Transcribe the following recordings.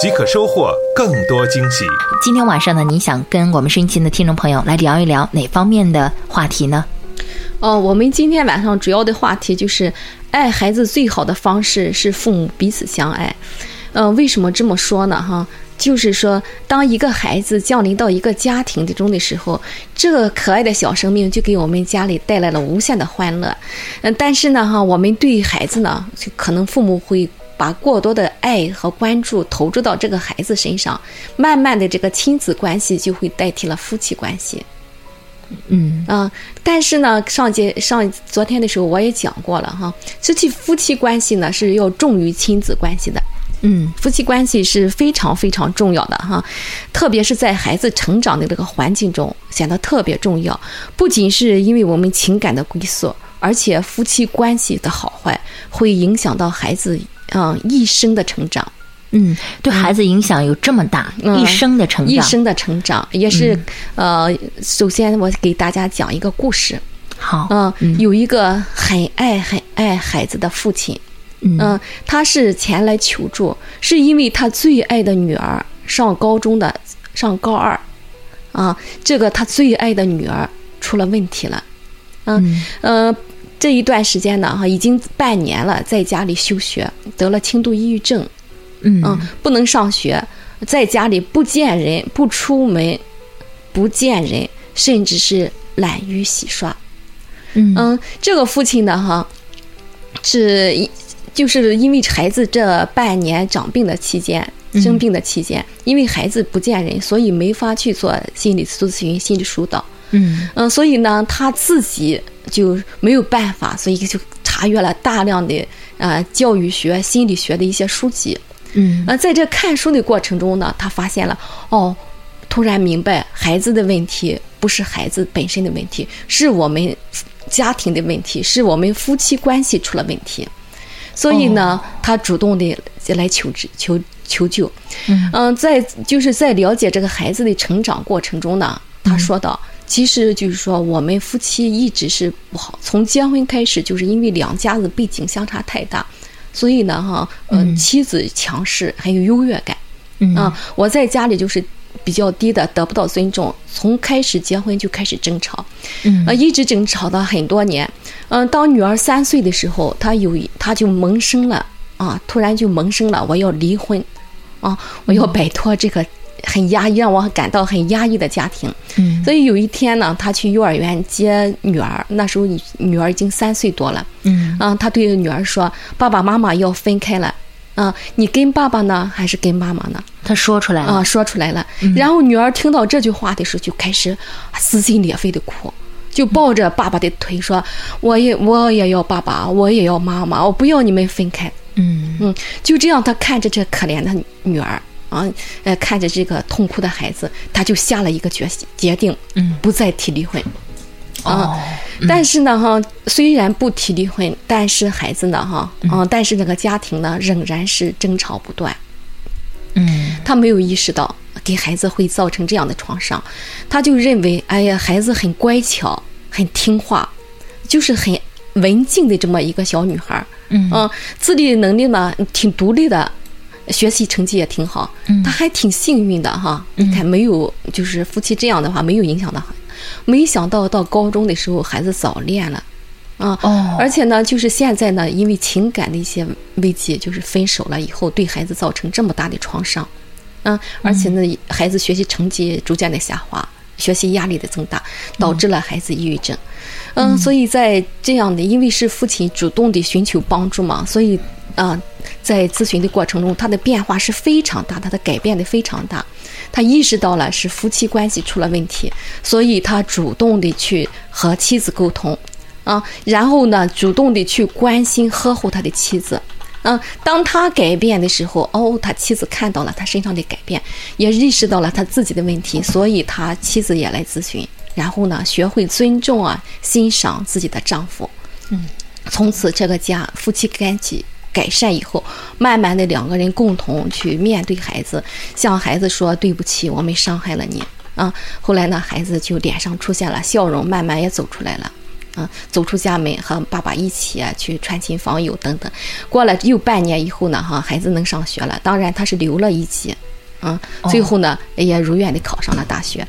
即可收获更多惊喜。今天晚上呢，你想跟我们收音机的听众朋友来聊一聊哪方面的话题呢？哦，我们今天晚上主要的话题就是，爱孩子最好的方式是父母彼此相爱。呃，为什么这么说呢？哈，就是说，当一个孩子降临到一个家庭中的时候，这个可爱的小生命就给我们家里带来了无限的欢乐。嗯、但是呢，哈，我们对孩子呢，就可能父母会。把过多的爱和关注投注到这个孩子身上，慢慢的，这个亲子关系就会代替了夫妻关系。嗯啊、但是呢，上节上昨天的时候我也讲过了哈，失去夫妻关系呢是要重于亲子关系的，嗯夫妻关系是非常非常重要的哈，特别是在孩子成长的这个环境中显得特别重要。不仅是因为我们情感的归宿，而且夫妻关系的好坏会影响到孩子嗯一生的成长。嗯，对孩子影响有这么大，嗯。一生的成长。一生的成长也是、呃，首先我给大家讲一个故事。好，嗯，有一个很爱很爱孩子的父亲，嗯。嗯，他是前来求助，是因为他最爱的女儿上高中的上高二，啊，这个他最爱的女儿出了问题了，嗯。呃，这一段时间呢，哈，已经半年了，在家里休学，得了轻度抑郁症，嗯。嗯，不能上学，在家里不见人，不出门，不见人，甚至是懒于洗刷。嗯。嗯，这个父亲呢，哈，是一就是因为孩子这半年长病的期间，生病的期间，因为孩子不见人，所以没法去做心理咨询、心理疏导。嗯。嗯，所以呢，他自己就没有办法，所以就查阅了大量的呃教育学、心理学的一些书籍。嗯那，在这看书的过程中呢，他发现了哦，突然明白孩子的问题不是孩子本身的问题，是我们家庭的问题，是我们夫妻关系出了问题。所以呢，他主动的来求治求求救。嗯在就是在了解这个孩子的成长过程中呢，他说道。其实就是说，我们夫妻一直是不好，从结婚开始，就是因为两家子背景相差太大，所以呢，哈，嗯，妻子强势，还有优越感，嗯。啊，我在家里就是比较低的，得不到尊重，从开始结婚就开始争吵，嗯。啊，一直争吵到很多年。嗯，当女儿三岁的时候，她有她就萌生了啊，突然就萌生了我要离婚，啊，我要摆脱这个很压抑，让我感到很压抑的家庭。嗯所以有一天呢，他去幼儿园接女儿，那时候女女儿已经三岁多了。嗯啊，他对女儿说：“爸爸妈妈要分开了，啊，你跟爸爸呢，还是跟妈妈呢？”他说出来了啊，了。说出来了。然后女儿听到这句话的时候，就开始撕心裂肺的哭，就抱着爸爸的腿说：“我也我也要爸爸，我也要妈妈，我不要你们分开。”嗯嗯，就这样，他看着这可怜的女儿啊，呃，看着这个痛哭的孩子，他就下了一个决决定，嗯，不再提离婚。哦。啊，但是呢，哈，虽然不提离婚，但是孩子呢，哈，啊，但是这个家庭呢，仍然是争吵不断。嗯。他没有意识到给孩子会造成这样的创伤，他就认为，哎呀，孩子很乖巧，很听话，就是很文静的这么一个小女孩儿，嗯。自理能力呢挺独立的，学习成绩也挺好，嗯。她还挺幸运的哈。你看，没有就是夫妻这样的话，没有影响到孩，没想到到高中的时候，孩子早恋了。啊，哦。而且呢，就是现在呢，因为情感的一些危机，就是分手了以后，对孩子造成这么大的创伤，嗯，而且呢，孩子学习成绩逐渐的下滑，学习压力的增大，导致了孩子抑郁症，嗯，所以在这样的，因为是父亲主动的寻求帮助嘛，所以啊、在咨询的过程中，他的变化是非常大，他的改变的非常大，他意识到了是夫妻关系出了问题，所以他主动的去和妻子沟通。啊，然后呢，主动的去关心呵护他的妻子，嗯，当他改变的时候，哦，他妻子看到了他身上的改变，也意识到了他自己的问题，所以他妻子也来咨询，然后呢，学会尊重啊，欣赏自己的丈夫。嗯，从此这个家夫妻关系改善以后，慢慢的两个人共同去面对孩子，向孩子说对不起，我们伤害了你啊。后来呢，孩子就脸上出现了笑容，慢慢也走出来了。啊，走出家门和爸爸一起去串亲访友等等。过了又半年以后呢，哈，孩子能上学了。当然他是留了一级，嗯，最后呢也如愿的考上了大学。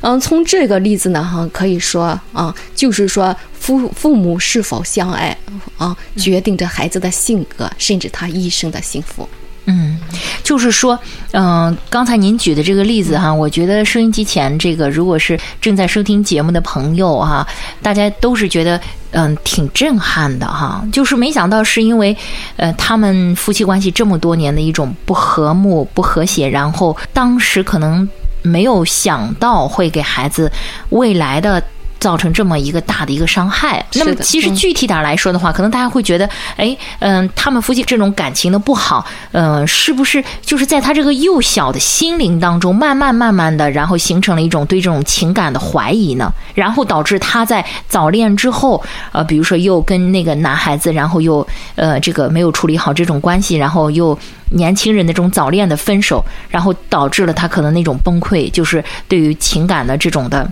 嗯，从这个例子呢，哈，可以说啊，就是说父父母是否相爱啊，决定着孩子的性格，甚至他一生的幸福。嗯，就是说，嗯、刚才您举的这个例子哈，我觉得收音机前这个如果是正在收听节目的朋友哈，大家都是觉得嗯挺震撼的哈，就是没想到是因为呃他们夫妻关系这么多年的一种不和睦、不和谐，然后当时可能没有想到会给孩子未来的。造成这么一个大的一个伤害，那么其实具体点儿来说的话，可能大家会觉得，哎，嗯、他们夫妻这种感情的不好，嗯、是不是就是在他这个幼小的心灵当中，慢慢慢慢的，然后形成了一种对这种情感的怀疑呢？然后导致他在早恋之后，呃，比如说又跟那个男孩子，然后又呃这个没有处理好这种关系，然后又年轻人的这种早恋的分手，然后导致了他可能那种崩溃，就是对于情感的这种的。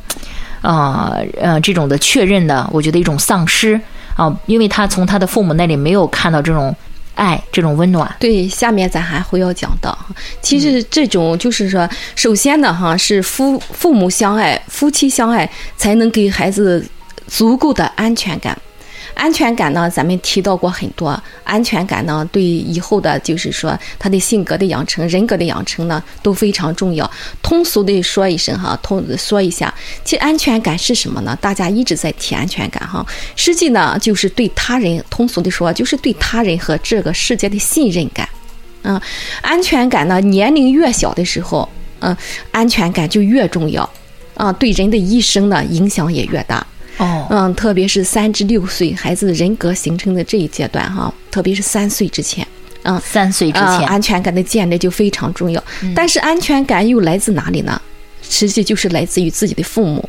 啊呃，这种的确认的，我觉得一种丧失啊、因为他从他的父母那里没有看到这种爱，这种温暖。对，下面咱还会要讲到。其实这种就是说，首先呢，哈是夫父母相爱，夫妻相爱，才能给孩子足够的安全感。安全感呢，咱们提到过很多。安全感呢，对以后的，就是说他的性格的养成、人格的养成呢，都非常重要。通俗的说一声哈，通说一下，其实安全感是什么呢？大家一直在提安全感哈，实际呢，就是对他人，通俗的说，就是对他人和这个世界的信任感。嗯，安全感呢，年龄越小的时候，嗯，安全感就越重要，啊，对人的一生呢影响也越大。哦，嗯，特别是三至六岁孩子人格形成的这一阶段哈，特别是三岁之前，嗯，三岁之啊，前，安全感的建立就非常重要。但是安全感又来自哪里呢？实际就是来自于自己的父母，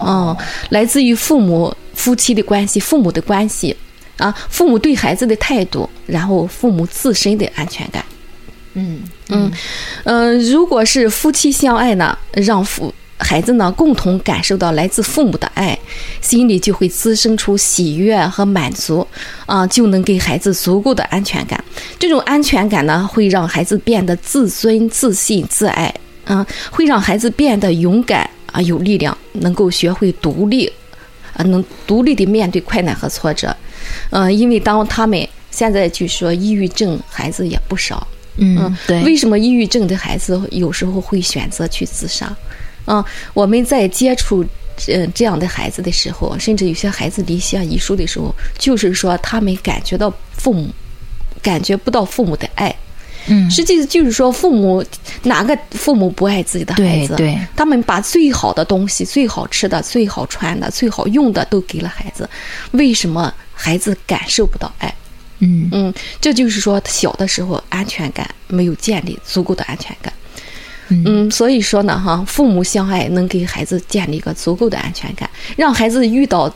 嗯，来自于父母夫妻的关系、父母的关系啊，父母对孩子的态度，然后父母自身的安全感。嗯嗯，呃，如果是夫妻相爱呢，让父孩子呢共同感受到来自父母的爱，心里就会滋生出喜悦和满足，啊、就能给孩子足够的安全感。这种安全感呢，会让孩子变得自尊、自信、自爱，嗯、会让孩子变得勇敢啊、有力量，能够学会独立，啊，能独立的面对困难和挫折。嗯、因为当他们现在就说抑郁症孩子也不少，嗯，对，为什么抑郁症的孩子有时候会选择去自杀？嗯，我们在接触呃这样的孩子的时候，甚至有些孩子离下遗书的时候，就是说他们感觉到父母感觉不到父母的爱。嗯，实际就是说，父母哪个父母不爱自己的孩子？对对他们把最好的东西、最好吃的、最好穿的、最好用的都给了孩子，为什么孩子感受不到爱？嗯嗯，这就是说小的时候安全感没有建立足够的安全感。嗯。嗯，所以说呢，哈，父母相爱能给孩子建立一个足够的安全感，让孩子遇到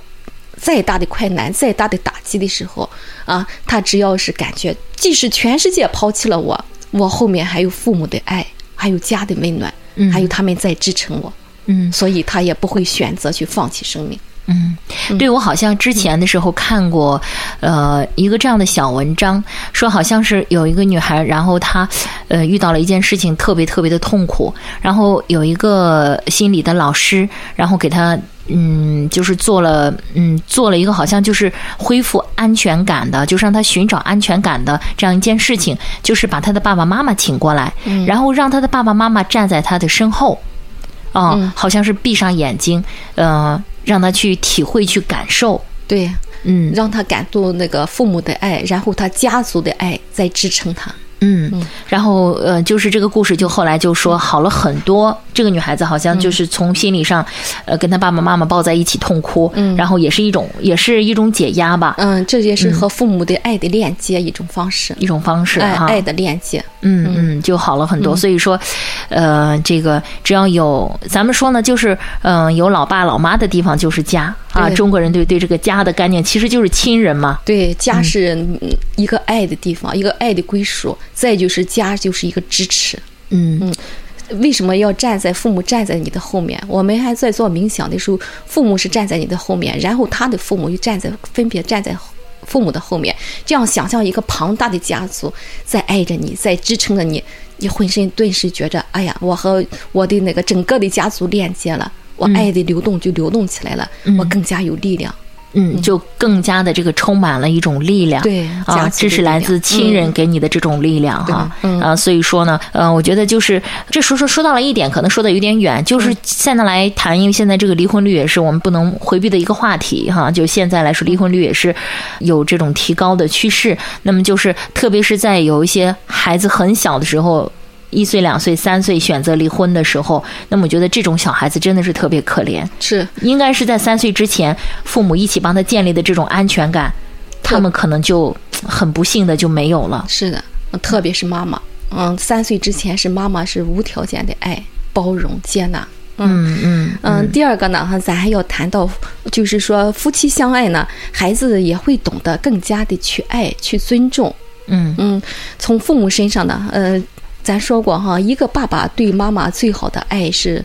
再大的困难、再大的打击的时候，啊，他只要是感觉，即使全世界抛弃了我，我后面还有父母的爱，还有家的温暖，嗯。还有他们在支撑我，嗯。所以他也不会选择去放弃生命。嗯，对我好像之前的时候看过，呃，一个这样的小文章，说好像是有一个女孩，然后她呃遇到了一件事情，特别特别的痛苦，然后有一个心理的老师，然后给她。嗯，就是做了，嗯，做了一个好像就是恢复安全感的，就是让她寻找安全感的这样一件事情，就是把她的爸爸妈妈请过来，然后让她的爸爸妈妈站在她的身后，啊、嗯好像是闭上眼睛，呃，让他去体会、去感受。对，嗯让他感受那个父母的爱，然后他家族的爱在支撑他。嗯，然后呃，就是这个故事就后来就说好了很多。这个女孩子好像就是从心理上，呃，跟她爸爸妈妈抱在一起痛哭，嗯，然后也是一种也是一种解压吧。嗯，这也是和父母的爱的链接一种方式，一种方式哈，爱的链接。嗯嗯，就好了很多。所以说，呃，这个只要有咱们说呢，就是嗯，有老爸老妈的地方就是家啊。中国人对对这个家的概念其实就是亲人嘛。对，家是一个爱的地方，一个爱的归属。再就是家就是一个支持。嗯嗯，为什么要站在父母站在你的后面？我们还在做冥想的时候，父母是站在你的后面，然后他的父母又站在分别站在父母的后面，这样想象一个庞大的家族在爱着你，在支撑着你，你浑身顿时觉着，哎呀，我和我的那个整个的家族链接了，我爱的流动就流动起来了，我更加有力量。嗯，就更加的这个充满了一种力量，对啊，这是来自亲人给你的这种力量哈，啊，所以说呢，呃，我觉得就是这说说说到了一点，可能说的有点远，就是现在来谈，因为现在这个离婚率也是我们不能回避的一个话题哈，就现在来说，离婚率也是有这种提高的趋势，那么就是特别是在有一些孩子很小的时候。一岁、两岁、三岁选择离婚的时候，那么我觉得这种小孩子真的是特别可怜。是，应该是在三岁之前，父母一起帮他建立的这种安全感，他们可能就很不幸的就没有了。是的，特别是妈妈，嗯，三岁之前是妈妈是无条件的爱、包容、接纳。嗯嗯嗯。第二个呢，哈，咱还要谈到，就是说夫妻相爱呢，孩子也会懂得更加的去爱、去尊重。嗯嗯，从父母身上呢，呃。咱说过哈，一个爸爸对妈妈最好的爱是，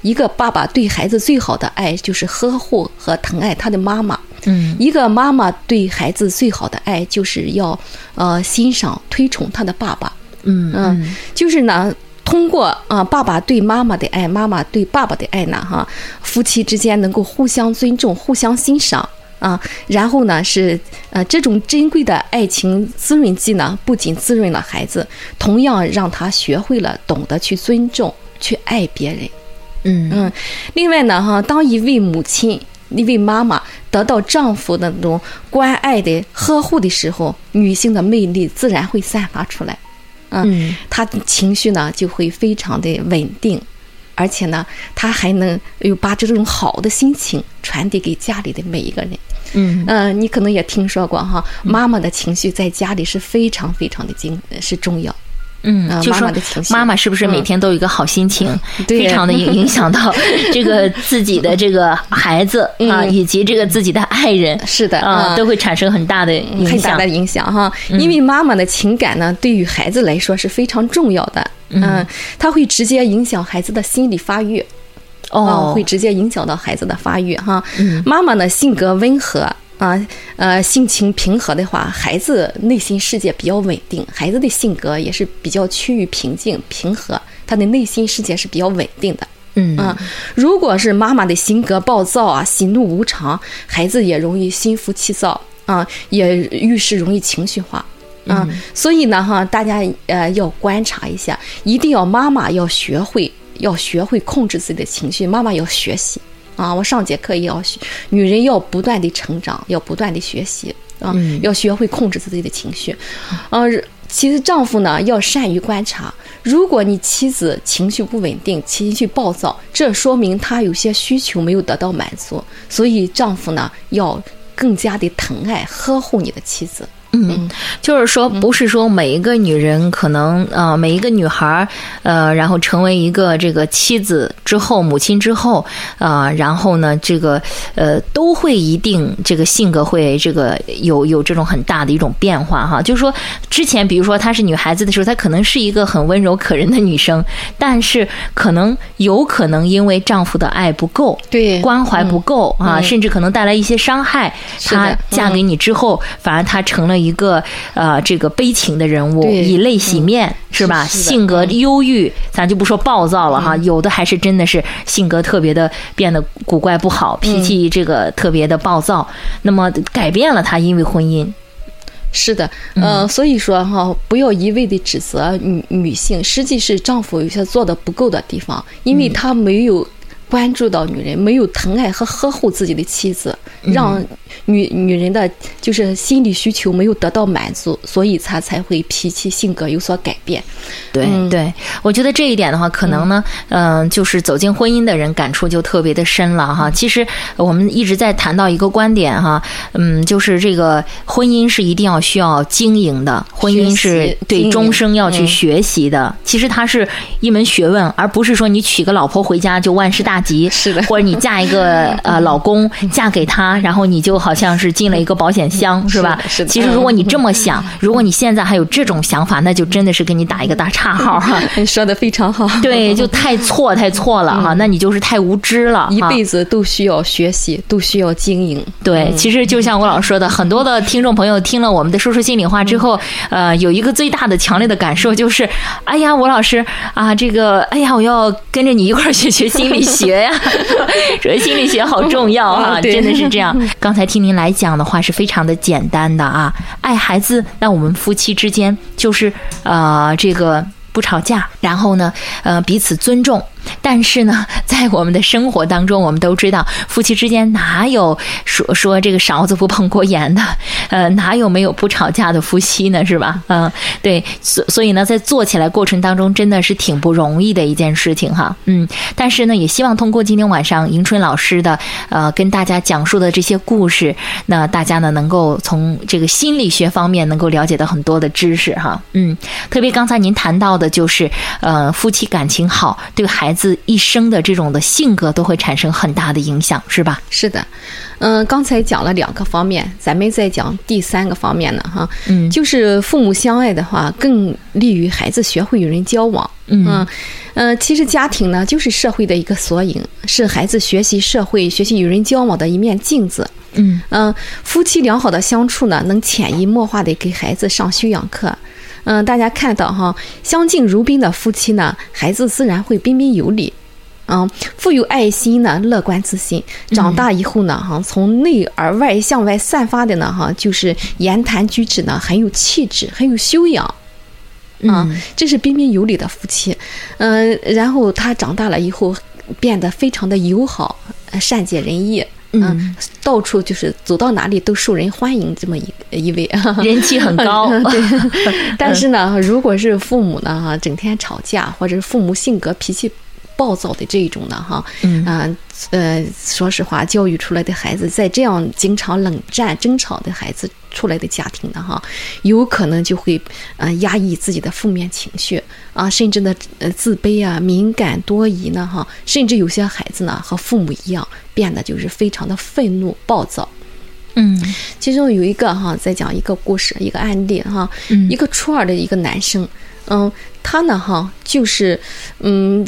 一个爸爸对孩子最好的爱就是呵护和疼爱他的妈妈。嗯，一个妈妈对孩子最好的爱就是要呃欣赏推崇他的爸爸。嗯嗯，就是呢，通过啊爸爸对妈妈的爱，妈妈对爸爸的爱呢，哈，夫妻之间能够互相尊重、互相欣赏。啊，然后呢是呃这种珍贵的爱情滋润剂呢，不仅滋润了孩子，同样让他学会了懂得去尊重、去爱别人。嗯嗯。另外呢，哈，当一位母亲、一位妈妈得到丈夫的那种关爱的呵护的时候，女性的魅力自然会散发出来。嗯，她的情绪呢就会非常的稳定，而且呢，他还能又把这种好的心情传递给家里的每一个人。嗯。嗯，你可能也听说过哈，妈妈的情绪在家里是非常非常的精是重要。嗯，就说妈妈是不是每天都有一个好心情，非常的影影响到 这个自己的这个孩子啊，以及这个自己的爱人，是的啊，都会产生很大的影响，很大的影响哈。因为妈妈的情感呢，对于孩子来说是非常重要的，嗯，它会直接影响孩子的心理发育。哦，会直接影响到孩子的发育哈。妈妈呢性格温和啊，呃，性情平和的话，孩子内心世界比较稳定。孩子的性格也是比较趋于平静平和，他的内心世界是比较稳定的。嗯啊，如果是妈妈的性格暴躁啊，喜怒无常，孩子也容易心浮气躁啊，也遇事容易情绪化。嗯，所以呢哈，大家呃要观察一下，一定要妈妈要学会。要学会控制自己的情绪，妈妈要学习啊！我上节课也要学，女人要不断的成长，要不断的学习啊！要学会控制自己的情绪。呃，其实丈夫呢要善于观察，如果你妻子情绪不稳定，情绪暴躁，这说明她有些需求没有得到满足，所以丈夫呢要更加的疼爱呵护你的妻子。嗯，就是说，不是说每一个女人可能呃，每一个女孩呃，然后成为一个这个妻子之后，母亲之后啊，然后呢，这个呃，都会一定这个性格会这个有有这种很大的一种变化哈。就是说，之前比如说她是女孩子的时候，她可能是一个很温柔可人的女生，但是可能有可能因为丈夫的爱不够，对关怀不够啊，甚至可能带来一些伤害，她嫁给你之后，反而她成了。一个呃，这个悲情的人物，以泪洗面是吧？性格忧郁，咱就不说暴躁了哈。有的还是真的是性格特别的变得古怪不好，脾气这个特别的暴躁。那么改变了他，因为婚姻。是的，嗯，所以说哈，不要一味的指责女女性，实际是丈夫有些做的不够的地方，因为他没有关注到女人，没有疼爱和呵护自己的妻子，让女女人的就是心理需求没有得到满足，所以她才会脾气性格有所改变。对对，我觉得这一点的话，可能呢，嗯，就是走进婚姻的人感触就特别的深了哈。其实我们一直在谈到一个观点哈，嗯，就是这个婚姻是一定要需要经营的，婚姻是对终生要去学习的。其实它是一门学问，而不是说你娶个老婆回家就万事大吉，是的，或者你嫁一个呃老公嫁给他，然后你就好像是进了一个保险箱，是吧？是的。其实如果你这么想，如果你现在还有这种想法，那就真的是给你打一个大叉号哈。你说的非常好，对，就太错太错了哈，那你就是太无知了。一辈子都需要学习，都需要经营。对，其实就像我老师说的，很多的听众朋友听了我们的说说心里话之后，呃，有一个最大的强烈的感受就是，哎呀，吴老师啊，这个，哎呀，我要跟着你一块儿学学心理学呀，说心理学好重要啊，真的是这样。刚才听您来讲的话是非常的简单的啊，爱孩子，那我们夫妻之间就是呃这个。不吵架，然后呢，呃，彼此尊重。但是呢，在我们的生活当中，我们都知道，夫妻之间哪有说说这个勺子不碰锅沿的？呃，哪有没有不吵架的夫妻呢？是吧？嗯，对，所所以呢，在做起来过程当中，真的是挺不容易的一件事情哈。嗯，但是呢，也希望通过今天晚上迎春老师的呃跟大家讲述的这些故事，那大家呢能够从这个心理学方面能够了解到很多的知识哈。嗯，特别刚才您谈到的就是呃夫妻感情好，对孩子。一生的这种的性格都会产生很大的影响，是吧？是的，嗯，刚才讲了两个方面，咱们再讲第三个方面呢，哈，嗯，就是父母相爱的话，更利于孩子学会与人交往，嗯，嗯，其实家庭呢，就是社会的一个缩影，是孩子学习社会、学习与人交往的一面镜子，嗯嗯，夫妻良好的相处呢，能潜移默化的给孩子上修养课。嗯，大家看到哈，相敬如宾的夫妻呢，孩子自然会彬彬有礼，嗯，富有爱心呢，乐观自信。长大以后呢，哈，从内而外向外散发的呢，哈，就是言谈举止呢，很有气质，很有修养，啊，这是彬彬有礼的夫妻。嗯，然后他长大了以后，变得非常的友好，善解人意。嗯，到处就是走到哪里都受人欢迎，这么一一位，人气很高。对，但是呢，如果是父母呢，哈，整天吵架，或者是父母性格脾气。暴躁的这一种呢哈，嗯呃，说实话，教育出来的孩子，在这样经常冷战、争吵的孩子出来的家庭呢哈，有可能就会呃压抑自己的负面情绪啊，甚至呢呃自卑啊、敏感多疑呢哈，甚至有些孩子呢和父母一样，变得就是非常的愤怒、暴躁。嗯，其中有一个哈，在讲一个故事，一个案例哈，一个初二的一个男生，嗯，他呢哈就是嗯。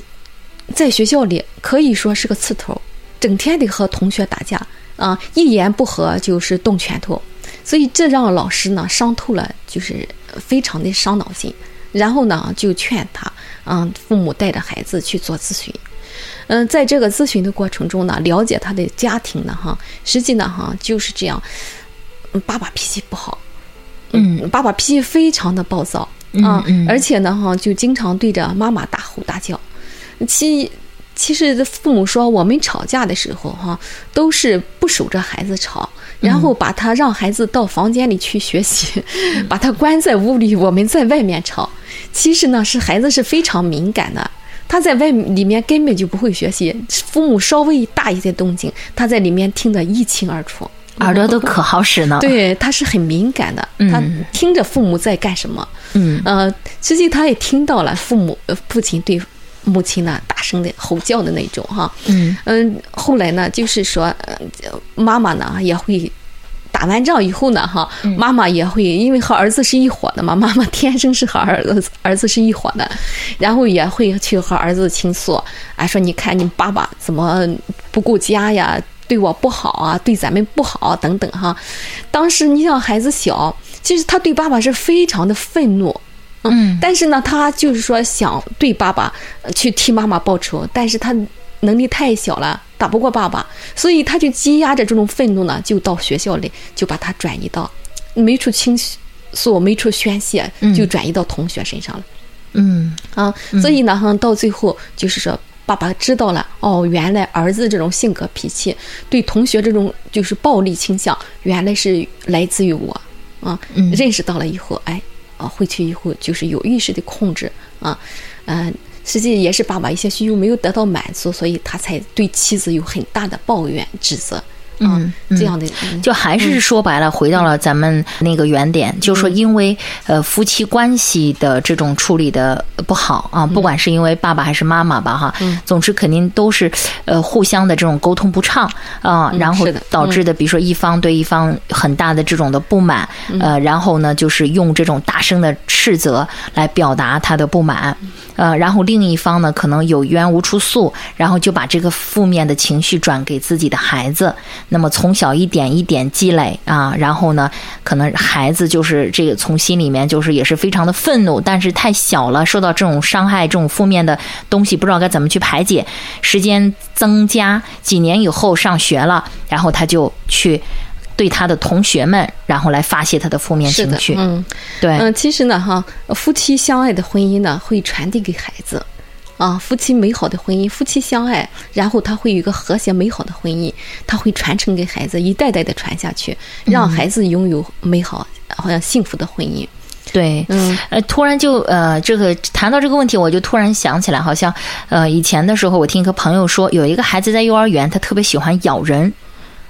在学校里可以说是个刺头，整天得和同学打架啊，一言不合就是动拳头，所以这让老师呢伤透了，就是非常的伤脑筋。然后呢就劝他，嗯，父母带着孩子去做咨询。嗯，在这个咨询的过程中呢，了解他的家庭呢，哈，实际呢，哈就是这样，爸爸脾气不好，嗯，爸爸脾气非常的暴躁啊，而且呢，哈就经常对着妈妈大吼大叫。其其实父母说，我们吵架的时候哈，都是不守着孩子吵，然后把他让孩子到房间里去学习，把他关在屋里，我们在外面吵。其实呢，是孩子是非常敏感的，他在外里面根本就不会学习，父母稍微大一点动静，他在里面听得一清二楚，耳朵都可好使呢。对，他是很敏感的，他听着父母在干什么。嗯，呃，实际他也听到了父母父亲对。母亲呢，大声的吼叫的那种哈，嗯嗯，后来呢，就是说，妈妈呢也会打完仗以后呢，哈，妈妈也会因为和儿子是一伙的嘛，妈妈天生是和儿子儿子是一伙的，然后也会去和儿子倾诉，啊，说你看你爸爸怎么不顾家呀，对我不好啊，对咱们不好等等哈。当时你想孩子小，其实他对爸爸是非常的愤怒。嗯，但是呢，他就是说想对爸爸去替妈妈报仇，但是他能力太小了，打不过爸爸，所以他就积压着这种愤怒呢，就到学校里就把他转移到没处倾诉、没处宣泄，就转移到同学身上了。嗯。啊，所以呢，哈，到最后就是说爸爸知道了，哦，原来儿子这种性格脾气，对同学这种就是暴力倾向，原来是来自于我，啊，嗯。认识到了以后，哎，啊，回去以后就是有意识的控制，啊，嗯、实际也是爸爸一些需求没有得到满足，所以他才对妻子有很大的抱怨、指责，嗯嗯。这样的，嗯。就还是说白了，回到了咱们那个原点，就是说，因为呃夫妻关系的这种处理的不好啊，不管是因为爸爸还是妈妈吧，哈，总之肯定都是呃互相的这种沟通不畅啊，然后导致的，比如说一方对一方很大的这种的不满，呃，然后呢就是用这种大声的斥责来表达他的不满，呃，然后另一方呢可能有冤无处诉，然后就把这个负面的情绪转给自己的孩子，那么从小一点一点积累啊，然后呢，可能孩子就是这个从心里面就是也是非常的愤怒，但是太小了，受到这种伤害、这种负面的东西，不知道该怎么去排解。时间增加，几年以后上学了，然后他就去对他的同学们，然后来发泄他的负面是的，情绪。嗯。对，嗯，其实呢，哈，夫妻相爱的婚姻呢，会传递给孩子，啊，夫妻美好的婚姻，夫妻相爱，然后他会有一个和谐美好的婚姻，他会传承给孩子，一代代的传下去，让孩子拥有美好、好像幸福的婚姻。对，嗯呃，突然就呃，这个谈到这个问题，我就突然想起来，好像呃，以前的时候，我听一个朋友说，有一个孩子在幼儿园，他特别喜欢咬人。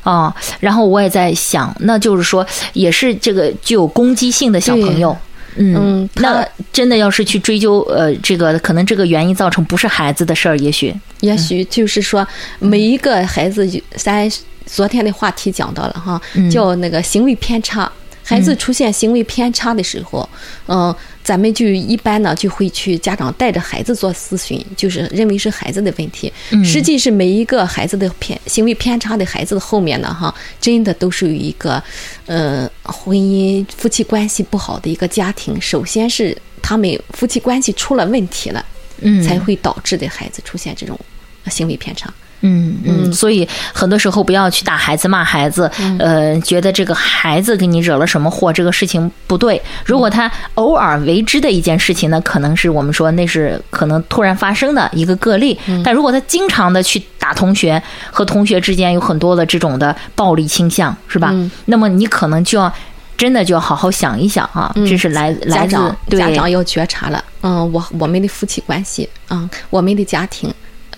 啊、然后我也在想，那就是说，也是这个具有攻击性的小朋友，嗯嗯，那真的要是去追究，呃，这个可能这个原因造成不是孩子的事儿，也许，也许就是说，每一个孩子有，咱昨天的话题讲到了哈，叫那个行为偏差。孩子出现行为偏差的时候，嗯，咱们就一般呢就会去家长带着孩子做咨询，就是认为是孩子的问题。实际是每一个孩子的偏行为偏差的孩子的后面呢，哈，真的都是有一个，呃，婚姻夫妻关系不好的一个家庭。首先是他们夫妻关系出了问题了，嗯，才会导致的孩子出现这种行为偏差。嗯嗯嗯，所以很多时候不要去打孩子、骂孩子，呃，觉得这个孩子给你惹了什么祸，这个事情不对。如果他偶尔为之的一件事情呢，可能是我们说那是可能突然发生的一个个例。但如果他经常的去打同学，和同学之间有很多的这种的暴力倾向，是吧？那么你可能就要真的就要好好想一想啊，这是来来自家长对家长要觉察了，嗯，我我们的夫妻关系，嗯，我们的家庭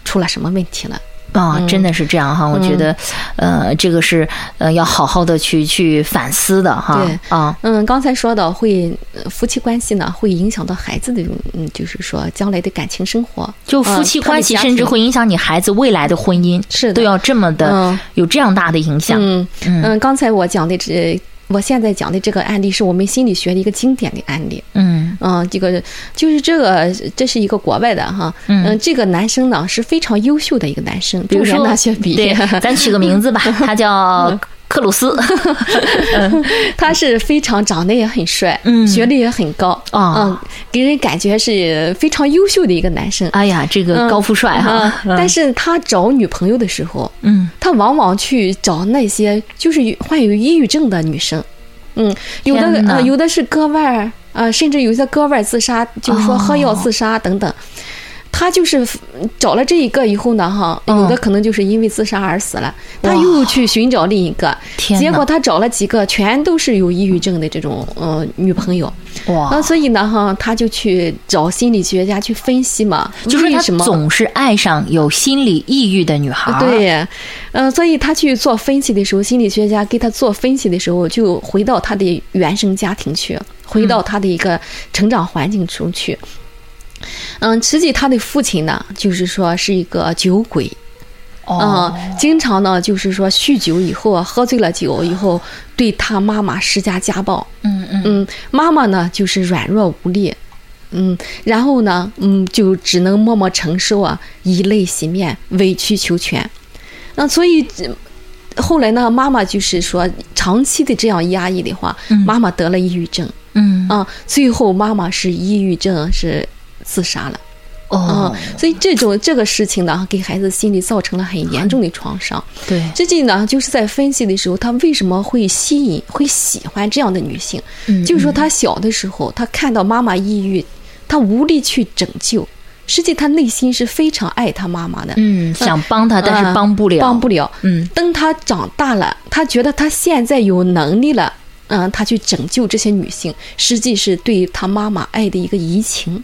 出了什么问题了？啊，真的是这样哈，我觉得，呃，这个是呃要好好的去去反思的哈。对。啊，嗯，刚才说到会呃夫妻关系呢，会影响到孩子的，嗯，就是说将来的感情生活，就夫妻嗯关系，甚至会影响你孩子未来的婚姻，是的。都要这么的嗯。有这样大的影响。嗯。嗯，刚才我讲的这，我现在讲的这个案例是我们心理学的一个经典的案例。嗯。嗯，这个就是这个，这是一个国外的哈，嗯，这个男生呢是非常优秀的一个男生，中原比如说大学毕业，对，咱取个名字吧，他叫克鲁斯。他是非常长得也很帅，嗯。学历也很高，啊。嗯，给人感觉是非常优秀的一个男生。哎呀，这个高富帅哈，嗯但是他找女朋友的时候，嗯。他往往去找那些就是有患有抑郁症的女生，嗯，有的呃有的是割腕儿啊、甚至有些割腕儿自杀，就是说喝药自杀等等。他就是找了这一个以后呢，哈，嗯。有的可能就是因为自杀而死了，他又去寻找另一个，结果他找了几个，全都是有抑郁症的这种呃女朋友，哇。那，所以呢，哈，他就去找心理学家去分析嘛，就是他为什么？总是爱上有心理抑郁的女孩。，对，嗯、所以他去做分析的时候，心理学家给他做分析的时候，就回到他的原生家庭去，回到他的一个成长环境中去。嗯，实际他的父亲呢，就是说是一个酒鬼，哦，嗯，经常呢就是说酗酒以后啊，喝醉了酒以后，对他妈妈施加家暴。嗯嗯嗯，妈妈呢就是软弱无力，嗯，然后呢，嗯，就只能默默承受啊，以泪洗面，委曲求全。那所以呃后来呢，妈妈就是说长期的这样压抑的话，妈妈得了抑郁症嗯啊，最后妈妈是抑郁症是自杀了。哦嗯，，所以这种这个事情呢，给孩子心理造成了很严重的创伤。对，最近呢，就是在分析的时候，他为什么会吸引、会喜欢这样的女性？嗯就是说，他小的时候，他看到妈妈抑郁，他无力去拯救，实际他内心是非常爱他妈妈的。嗯，想帮他，但是嗯帮不了，帮不了。嗯等他长大了，他觉得他现在有能力了，嗯，他去拯救这些女性，实际是对他妈妈爱的一个移情，一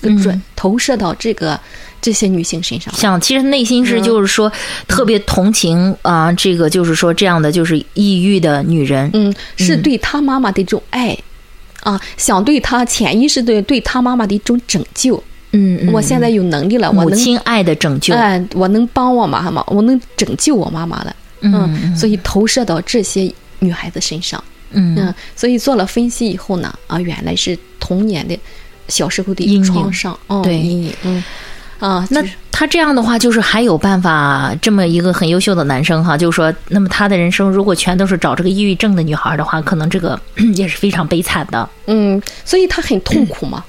个转、嗯投射到这个这些女性身上。想，其实内心嗯是就是说特别同情啊、这个就是说这样的就是抑郁的女人，嗯，是对他妈妈的一种爱，啊，想对他潜意识的对他妈妈的一种拯救。嗯，嗯我现在有能力了，我亲爱的拯救，哎，我能帮我妈妈，我能拯救我妈妈了。嗯嗯所以投射到这些女孩子身上。嗯嗯，所以做了分析以后呢，啊，原来是童年的小时候的阴影创伤，哦，对阴影，嗯，啊，那就是他这样的话，就是还有办法，这么一个很优秀的男生哈，就是说，那么他的人生如果全都是找这个抑郁症的女孩的话，可能这个也是非常悲惨的。嗯，所以他很痛苦嘛，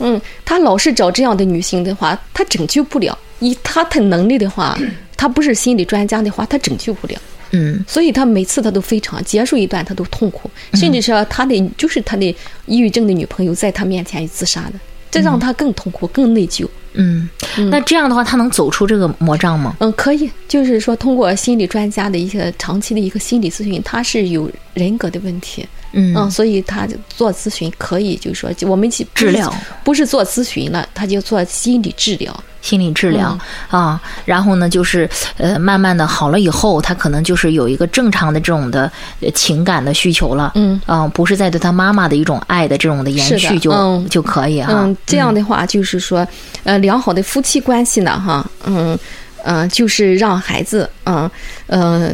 嗯，他老是找这样的女性的话，他拯救不了。以他的能力的话，他不是心理专家的话，他拯救不了。嗯。所以他每次他都非常结束一段，他都痛苦，甚至说他的就是他的抑郁症的女朋友在他面前自杀的，这让他更痛苦、更内疚。嗯，那这样的话，他能走出这个魔障吗？嗯，可以，就是说通过心理专家的一些长期的一个心理咨询，他是有人格的问题，嗯。所以他做咨询可以，就是说我们去治疗不是做咨询了，他就做心理治疗。心理治疗、嗯。啊，然后呢，就是呃，慢慢的好了以后，他可能就是有一个正常的这种的呃情感的需求了，嗯。啊，不是在对他妈妈的一种爱的这种的延续就嗯就可以哈，嗯，这样的话就是说，呃，良好的夫妻关系呢，哈，嗯嗯、呃就是让孩子，嗯呃，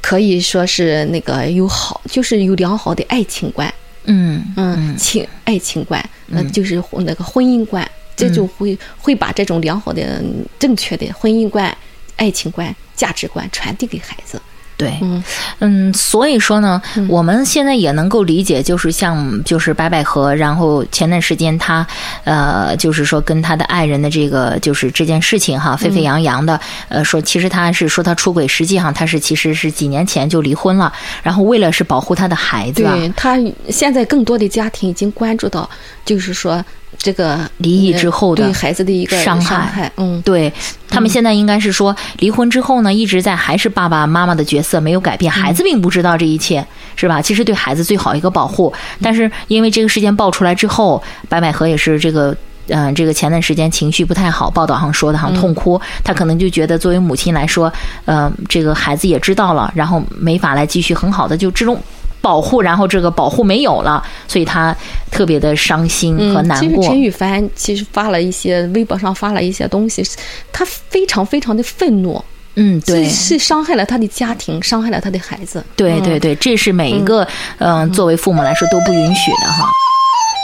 可以说是那个有好，就是有良好的爱情观，嗯嗯，情爱情观，呃，就是那个婚姻观，这就会会把这种良好的、嗯正确的婚姻观、爱情观、价值观传递给孩子。对，嗯。嗯，所以说呢，我们现在也能够理解，就是像就是白百合，然后前段时间她呃，就是说跟她的爱人的这个就是这件事情哈，沸沸扬扬的，呃，说其实她是说她出轨，实际上她是其实是几年前就离婚了，然后为了是保护她的孩子啊，对她现在更多的家庭已经关注到，就是说这个离异之后的对孩子的一个伤害害，嗯，对他们现在应该是说，离婚之后呢，一直在还是爸爸妈妈的角色没有改变，孩子并不知道这一切，是吧？其实对孩子最好一个保护，但是因为这个事件爆出来之后，白百合也是这个。嗯，这个前段时间情绪不太好，报道上说的，好像痛哭。她可能就觉得，作为母亲来说，呃，这个孩子也知道了，然后没法来继续很好的就这种保护，然后这个保护没有了，所以他特别的伤心和难过。嗯其实陈羽凡其实发了一些微博上发了一些东西，他非常非常的愤怒，嗯，对，是是伤害了他的家庭，伤害了他的孩子。对对对，这是每一个嗯、呃作为父母来说都不允许的哈。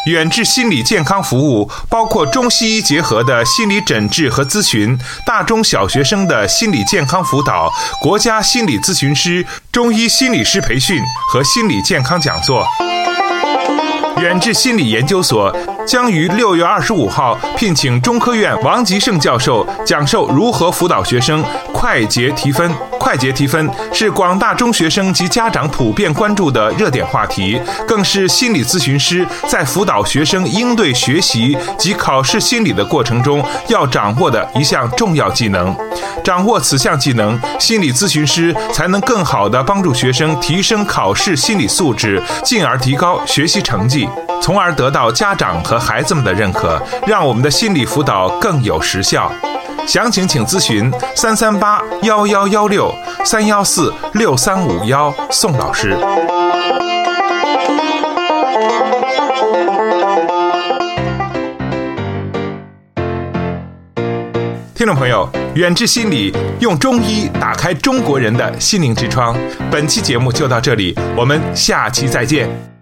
远志心理健康服务包括中西医结合的心理诊治和咨询，大中小学生的心理健康辅导，国家心理咨询师、中医心理师培训和心理健康讲座。远志心理研究所将于六月二十五号聘请中科院王吉胜教授讲授如何辅导学生快捷提分。快捷提分是广大中学生及家长普遍关注的热点话题，更是心理咨询师在辅导学生应对学习及考试心理的过程中要掌握的一项重要技能。掌握此项技能，心理咨询师才能更好地帮助学生提升考试心理素质，进而提高学习成绩，从而得到家长和孩子们的认可，让我们的心理辅导更有实效。详情请咨询三三八幺幺幺六三幺四六三五幺宋老师。听众朋友，远志心理用中医打开中国人的心灵之窗。本期节目就到这里，我们下期再见。